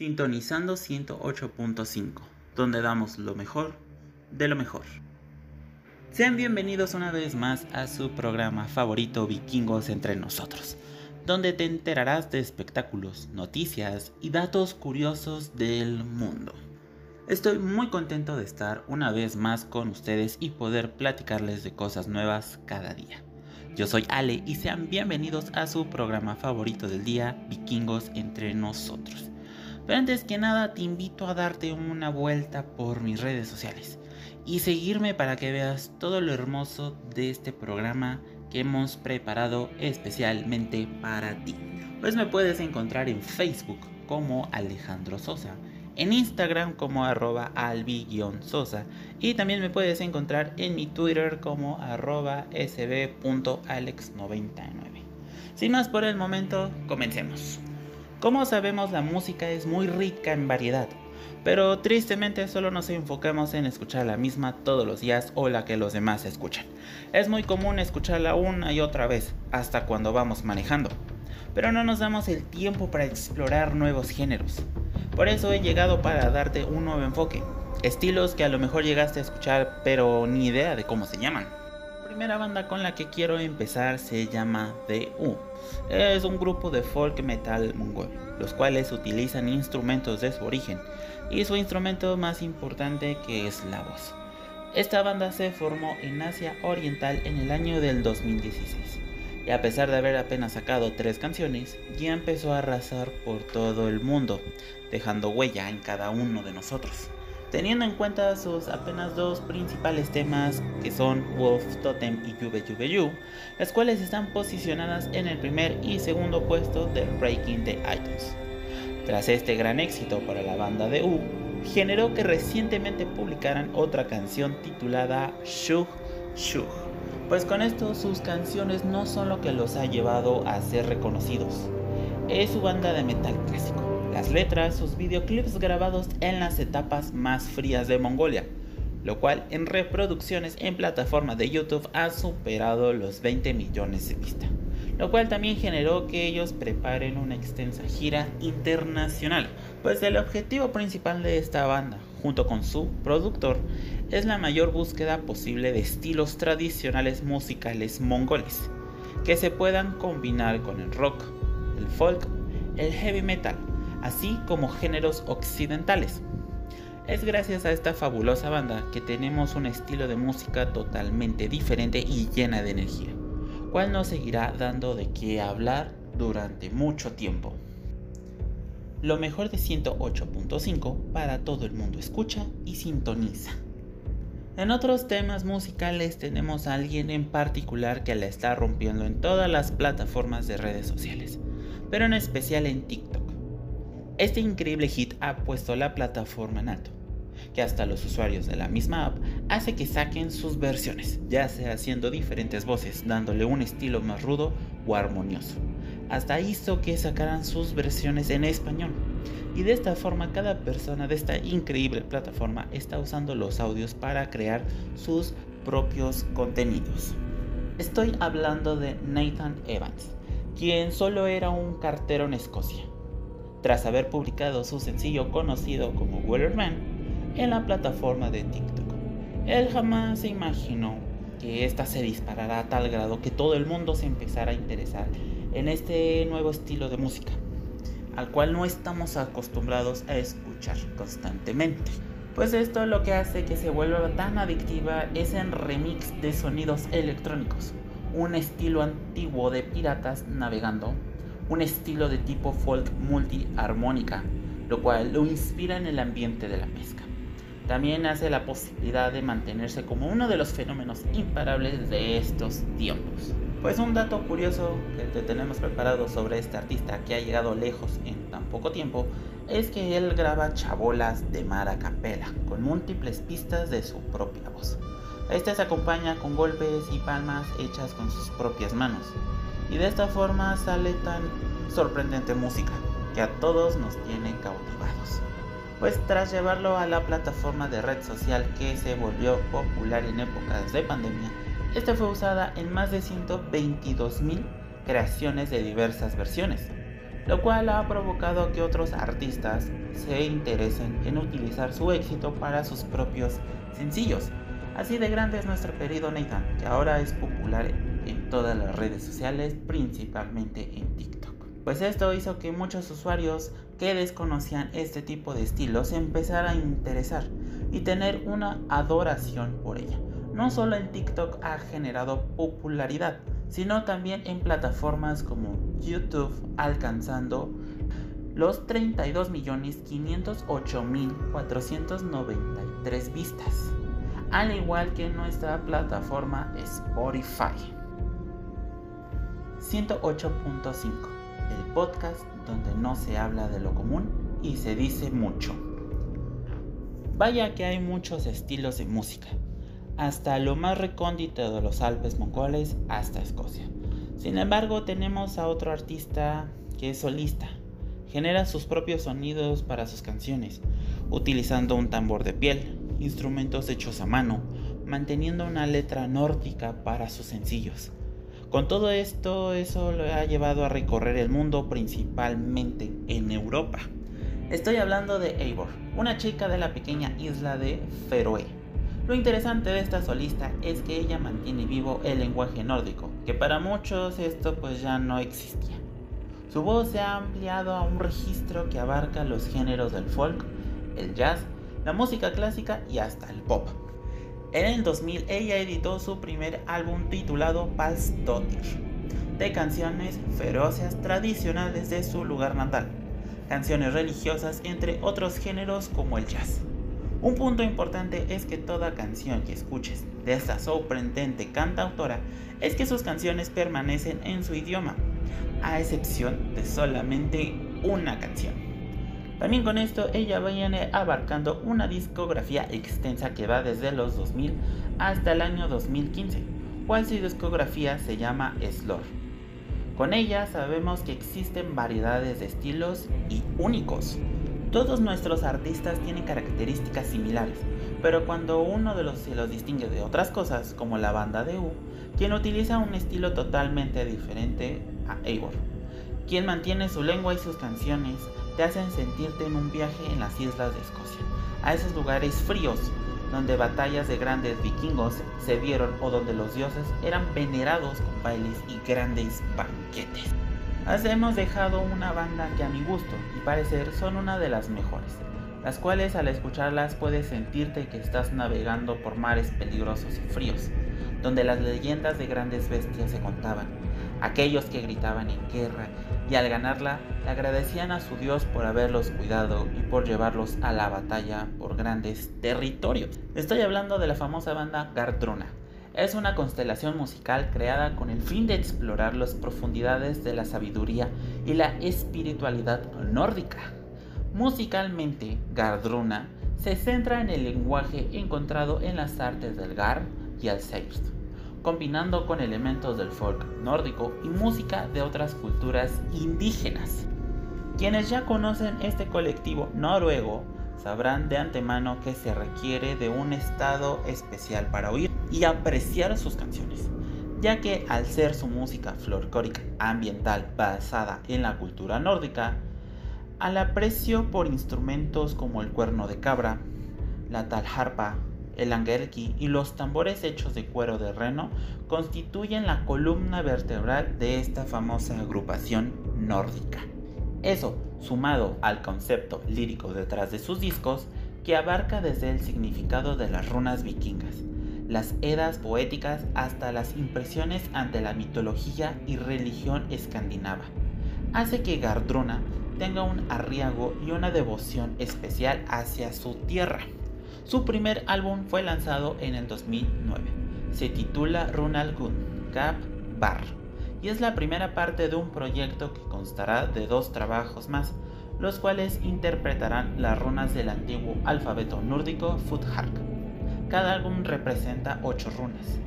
Sintonizando 108.5, donde damos lo mejor de lo mejor. Sean bienvenidos una vez más a su programa favorito Vikingos entre nosotros, donde te enterarás de espectáculos, noticias y datos curiosos del mundo. Estoy muy contento de estar una vez más con ustedes y poder platicarles de cosas nuevas cada día. Yo soy Ale y sean bienvenidos a su programa favorito del día, Vikingos entre nosotros. Pero antes que nada te invito a darte una vuelta por mis redes sociales y seguirme para que veas todo lo hermoso de este programa que hemos preparado especialmente para ti. Pues me puedes encontrar en Facebook como Alejandro Sosa en Instagram como arroba albi-sosa y también me puedes encontrar en mi Twitter como arroba sb.alex99. Sin más por el momento, comencemos. Como sabemos la música es muy rica en variedad, pero tristemente solo nos enfocamos en escuchar la misma todos los días o la que los demás escuchan. Es muy común escucharla una y otra vez, hasta cuando vamos manejando, pero no nos damos el tiempo para explorar nuevos géneros. Por eso he llegado para darte un nuevo enfoque. Estilos que a lo mejor llegaste a escuchar pero ni idea de cómo se llaman. Primera banda con la que quiero empezar se llama U. Es un grupo de folk metal mongol, los cuales utilizan instrumentos de su origen y su instrumento más importante que es la voz. Esta banda se formó en Asia Oriental en el año del 2016 y a pesar de haber apenas sacado tres canciones, ya empezó a arrasar por todo el mundo, dejando huella en cada uno de nosotros. Teniendo en cuenta sus apenas dos principales temas que son Wolf Totem y Juve Juve You, las cuales están posicionadas en el primer y segundo puesto del ranking de iTunes. Tras este gran éxito para la banda de U, generó que recientemente publicaran otra canción titulada Shug Shug, pues con esto sus canciones no son lo que los ha llevado a ser reconocidos, es su banda de metal clásico las letras, sus videoclips grabados en las etapas más frías de Mongolia, lo cual en reproducciones en plataforma de YouTube ha superado los 20 millones de vistas, lo cual también generó que ellos preparen una extensa gira internacional, pues el objetivo principal de esta banda, junto con su productor, es la mayor búsqueda posible de estilos tradicionales musicales mongoles, que se puedan combinar con el rock, el folk, el heavy metal, así como géneros occidentales. Es gracias a esta fabulosa banda que tenemos un estilo de música totalmente diferente y llena de energía, cual nos seguirá dando de qué hablar durante mucho tiempo. Lo mejor de 108.5 para todo el mundo escucha y sintoniza. En otros temas musicales tenemos a alguien en particular que la está rompiendo en todas las plataformas de redes sociales, pero en especial en TikTok este increíble hit ha puesto la plataforma en alto, que hasta los usuarios de la misma app hace que saquen sus versiones, ya sea haciendo diferentes voces, dándole un estilo más rudo o armonioso. Hasta hizo que sacaran sus versiones en español. Y de esta forma cada persona de esta increíble plataforma está usando los audios para crear sus propios contenidos. Estoy hablando de Nathan Evans, quien solo era un cartero en Escocia tras haber publicado su sencillo conocido como Weatherman en la plataforma de TikTok. Él jamás se imaginó que esta se disparara a tal grado que todo el mundo se empezara a interesar en este nuevo estilo de música, al cual no estamos acostumbrados a escuchar constantemente. Pues esto lo que hace que se vuelva tan adictiva es en remix de sonidos electrónicos, un estilo antiguo de piratas navegando un estilo de tipo folk multiarmónica, lo cual lo inspira en el ambiente de la pesca. También hace la posibilidad de mantenerse como uno de los fenómenos imparables de estos tiempos. Pues un dato curioso que te tenemos preparado sobre este artista que ha llegado lejos en tan poco tiempo es que él graba chabolas de mar a capela con múltiples pistas de su propia voz. Este se acompaña con golpes y palmas hechas con sus propias manos y de esta forma sale tan sorprendente música que a todos nos tiene cautivados. Pues tras llevarlo a la plataforma de red social que se volvió popular en épocas de pandemia, esta fue usada en más de 122 mil creaciones de diversas versiones, lo cual ha provocado que otros artistas se interesen en utilizar su éxito para sus propios sencillos. Así de grande es nuestro querido Nathan, que ahora es popular en todas las redes sociales, principalmente en TikTok. Pues esto hizo que muchos usuarios que desconocían este tipo de estilos se empezaran a interesar y tener una adoración por ella. No solo en TikTok ha generado popularidad, sino también en plataformas como YouTube, alcanzando los 32.508.493 vistas, al igual que nuestra plataforma Spotify. 108.5, el podcast donde no se habla de lo común y se dice mucho. Vaya que hay muchos estilos de música, hasta lo más recóndito de los Alpes mongoles hasta Escocia. Sin embargo, tenemos a otro artista que es solista. Genera sus propios sonidos para sus canciones, utilizando un tambor de piel, instrumentos hechos a mano, manteniendo una letra nórdica para sus sencillos. Con todo esto, eso lo ha llevado a recorrer el mundo principalmente en Europa. Estoy hablando de Eivor, una chica de la pequeña isla de Feroe lo interesante de esta solista es que ella mantiene vivo el lenguaje nórdico, que para muchos esto pues ya no existía. Su voz se ha ampliado a un registro que abarca los géneros del folk, el jazz, la música clásica y hasta el pop. En el 2000 ella editó su primer álbum titulado Palsdottir, de canciones feroces tradicionales de su lugar natal, canciones religiosas entre otros géneros como el jazz. Un punto importante es que toda canción que escuches de esta sorprendente cantautora es que sus canciones permanecen en su idioma, a excepción de solamente una canción. También con esto ella viene abarcando una discografía extensa que va desde los 2000 hasta el año 2015, cual su discografía se llama Slor. Con ella sabemos que existen variedades de estilos y únicos, todos nuestros artistas tienen características similares, pero cuando uno de los se los distingue de otras cosas, como la banda de U, quien utiliza un estilo totalmente diferente a Eivor, quien mantiene su lengua y sus canciones, te hacen sentirte en un viaje en las islas de Escocia, a esos lugares fríos donde batallas de grandes vikingos se dieron o donde los dioses eran venerados con bailes y grandes banquetes. Hemos dejado una banda que a mi gusto y parecer son una de las mejores, las cuales al escucharlas puedes sentirte que estás navegando por mares peligrosos y fríos, donde las leyendas de grandes bestias se contaban, aquellos que gritaban en guerra y al ganarla le agradecían a su Dios por haberlos cuidado y por llevarlos a la batalla por grandes territorios. Estoy hablando de la famosa banda Gardrona, es una constelación musical creada con el fin de explorar las profundidades de la sabiduría y la espiritualidad nórdica. Musicalmente, Gardruna se centra en el lenguaje encontrado en las artes del Gar y el Seirst, combinando con elementos del folk nórdico y música de otras culturas indígenas. Quienes ya conocen este colectivo noruego sabrán de antemano que se requiere de un estado especial para oír y apreciar sus canciones, ya que al ser su música folclórica ambiental basada en la cultura nórdica, al aprecio por instrumentos como el cuerno de cabra, la talharpa, el angelki y los tambores hechos de cuero de reno constituyen la columna vertebral de esta famosa agrupación nórdica. Eso, sumado al concepto lírico detrás de sus discos, que abarca desde el significado de las runas vikingas, las edas poéticas hasta las impresiones ante la mitología y religión escandinava, hace que Gardruna tenga un arriago y una devoción especial hacia su tierra. Su primer álbum fue lanzado en el 2009. Se titula Runalgun Gap Bar y es la primera parte de un proyecto que constará de dos trabajos más, los cuales interpretarán las runas del antiguo alfabeto nórdico Futhark. Cada álbum representa 8 runas.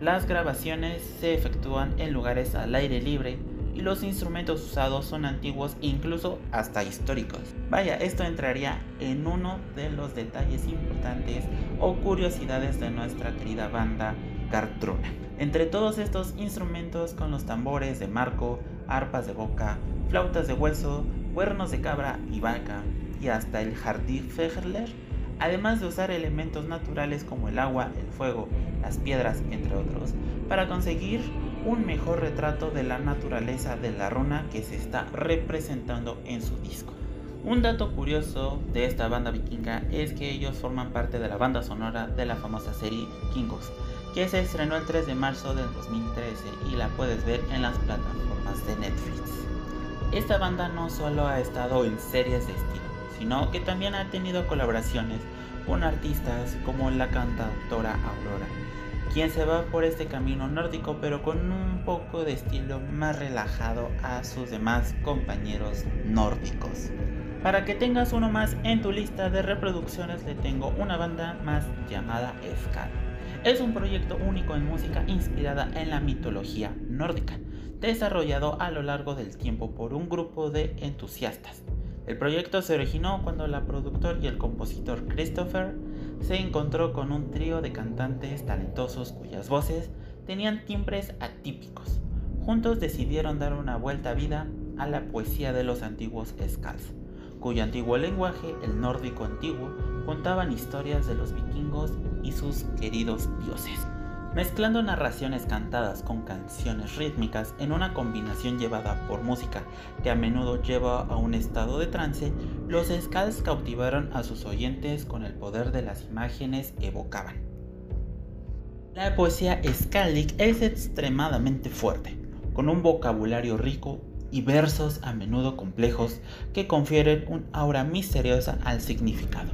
Las grabaciones se efectúan en lugares al aire libre y los instrumentos usados son antiguos e incluso hasta históricos. Vaya, esto entraría en uno de los detalles importantes o curiosidades de nuestra querida banda Gardruna. Entre todos estos instrumentos con los tambores de marco, arpas de boca, flautas de hueso, cuernos de cabra y vaca, y hasta el Fegler, además de usar elementos naturales como el agua, el fuego, las piedras, entre otros, para conseguir un mejor retrato de la naturaleza de la runa que se está representando en su disco. Un dato curioso de esta banda vikinga es que ellos forman parte de la banda sonora de la famosa serie Kingos, que se estrenó el 3 de marzo del 2013 y la puedes ver en las plataformas de Netflix. Esta banda no solo ha estado en series de estilo, sino que también ha tenido colaboraciones con artistas como la cantautora Aurora, quien se va por este camino nórdico pero con un poco de estilo más relajado a sus demás compañeros nórdicos. Para que tengas uno más en tu lista de reproducciones le tengo una banda más llamada Skal. Es un proyecto único en música inspirada en la mitología nórdica, desarrollado a lo largo del tiempo por un grupo de entusiastas. El proyecto se originó cuando la productor y el compositor Christopher se encontró con un trío de cantantes talentosos cuyas voces tenían timbres atípicos. Juntos decidieron dar una vuelta a vida a la poesía de los antiguos Skalls cuyo antiguo lenguaje, el nórdico antiguo, contaban historias de los vikingos y sus queridos dioses. Mezclando narraciones cantadas con canciones rítmicas en una combinación llevada por música que a menudo lleva a un estado de trance, los Skalls cautivaron a sus oyentes con el poder de las imágenes evocaban. La poesía skaldic es extremadamente fuerte, con un vocabulario rico y versos a menudo complejos que confieren un aura misteriosa al significado,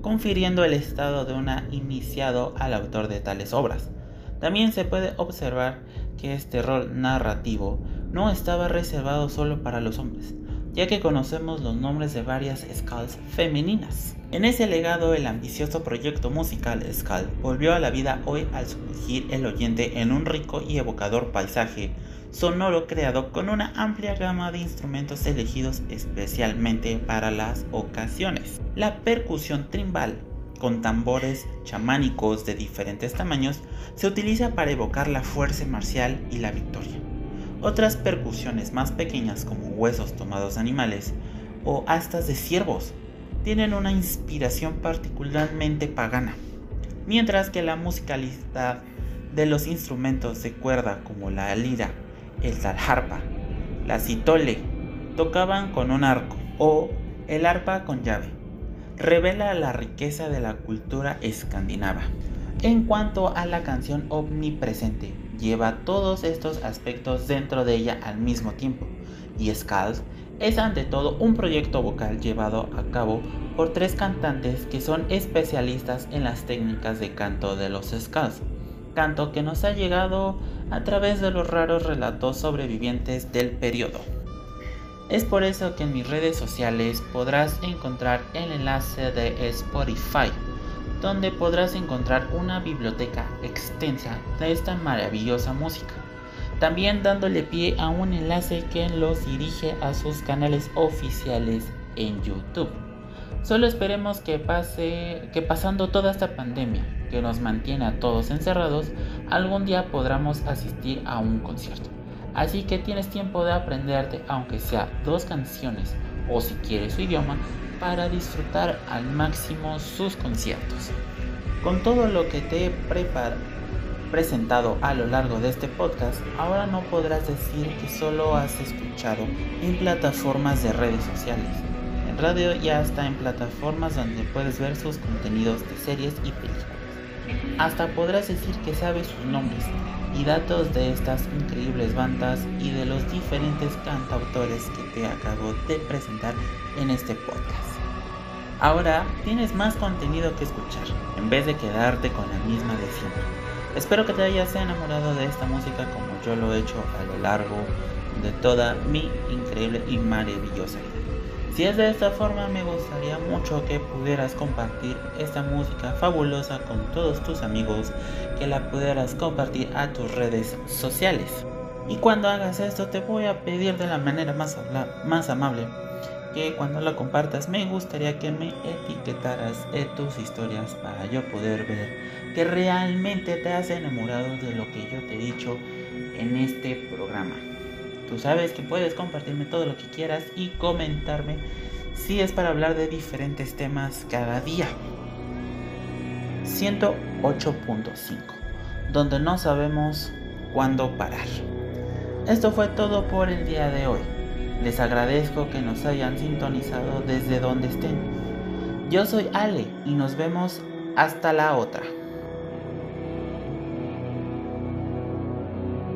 confiriendo el estado de una iniciado al autor de tales obras. También se puede observar que este rol narrativo no estaba reservado solo para los hombres, ya que conocemos los nombres de varias Skulls femeninas. En ese legado, el ambicioso proyecto musical Skull volvió a la vida hoy al sumergir el oyente en un rico y evocador paisaje sonoro creado con una amplia gama de instrumentos elegidos especialmente para las ocasiones. La percusión trimbal con tambores chamánicos de diferentes tamaños se utiliza para evocar la fuerza marcial y la victoria. Otras percusiones más pequeñas como huesos tomados de animales o astas de ciervos tienen una inspiración particularmente pagana, mientras que la musicalidad de los instrumentos de cuerda como la lira el talharpa, la citole, tocaban con un arco o el arpa con llave. Revela la riqueza de la cultura escandinava. En cuanto a la canción omnipresente, lleva todos estos aspectos dentro de ella al mismo tiempo, y Skulls es ante todo un proyecto vocal llevado a cabo por tres cantantes que son especialistas en las técnicas de canto de los Skulls canto que nos ha llegado a través de los raros relatos sobrevivientes del periodo. Es por eso que en mis redes sociales podrás encontrar el enlace de Spotify, donde podrás encontrar una biblioteca extensa de esta maravillosa música. También dándole pie a un enlace que los dirige a sus canales oficiales en YouTube. Solo esperemos que pasando toda esta pandemia que nos mantiene a todos encerrados, algún día podremos asistir a un concierto. Así que tienes tiempo de aprenderte, aunque sea dos canciones o si quieres su idioma, para disfrutar al máximo sus conciertos. Con todo lo que te he presentado a lo largo de este podcast, ahora no podrás decir que solo has escuchado en plataformas de redes sociales radio ya está en plataformas donde puedes ver sus contenidos de series y películas. Hasta podrás decir que sabes sus nombres y datos de estas increíbles bandas y de los diferentes cantautores que te acabo de presentar en este podcast. Ahora tienes más contenido que escuchar, en vez de quedarte con la misma de siempre. Espero que te hayas enamorado de esta música como yo lo he hecho a lo largo de toda mi increíble y maravillosa vida. Si es de esta forma, me gustaría mucho que pudieras compartir esta música fabulosa con todos tus amigos, que la pudieras compartir a tus redes sociales. Y cuando hagas esto, te voy a pedir de la manera más, amable que cuando la compartas, me gustaría que me etiquetaras en tus historias para yo poder ver que realmente te has enamorado de lo que yo te he dicho en este programa. Tú sabes que puedes compartirme todo lo que quieras y comentarme si es para hablar de diferentes temas cada día. 108.5, donde no sabemos cuándo parar. Esto fue todo por el día de hoy. Les agradezco que nos hayan sintonizado desde donde estén. Yo soy Ale y nos vemos hasta la otra.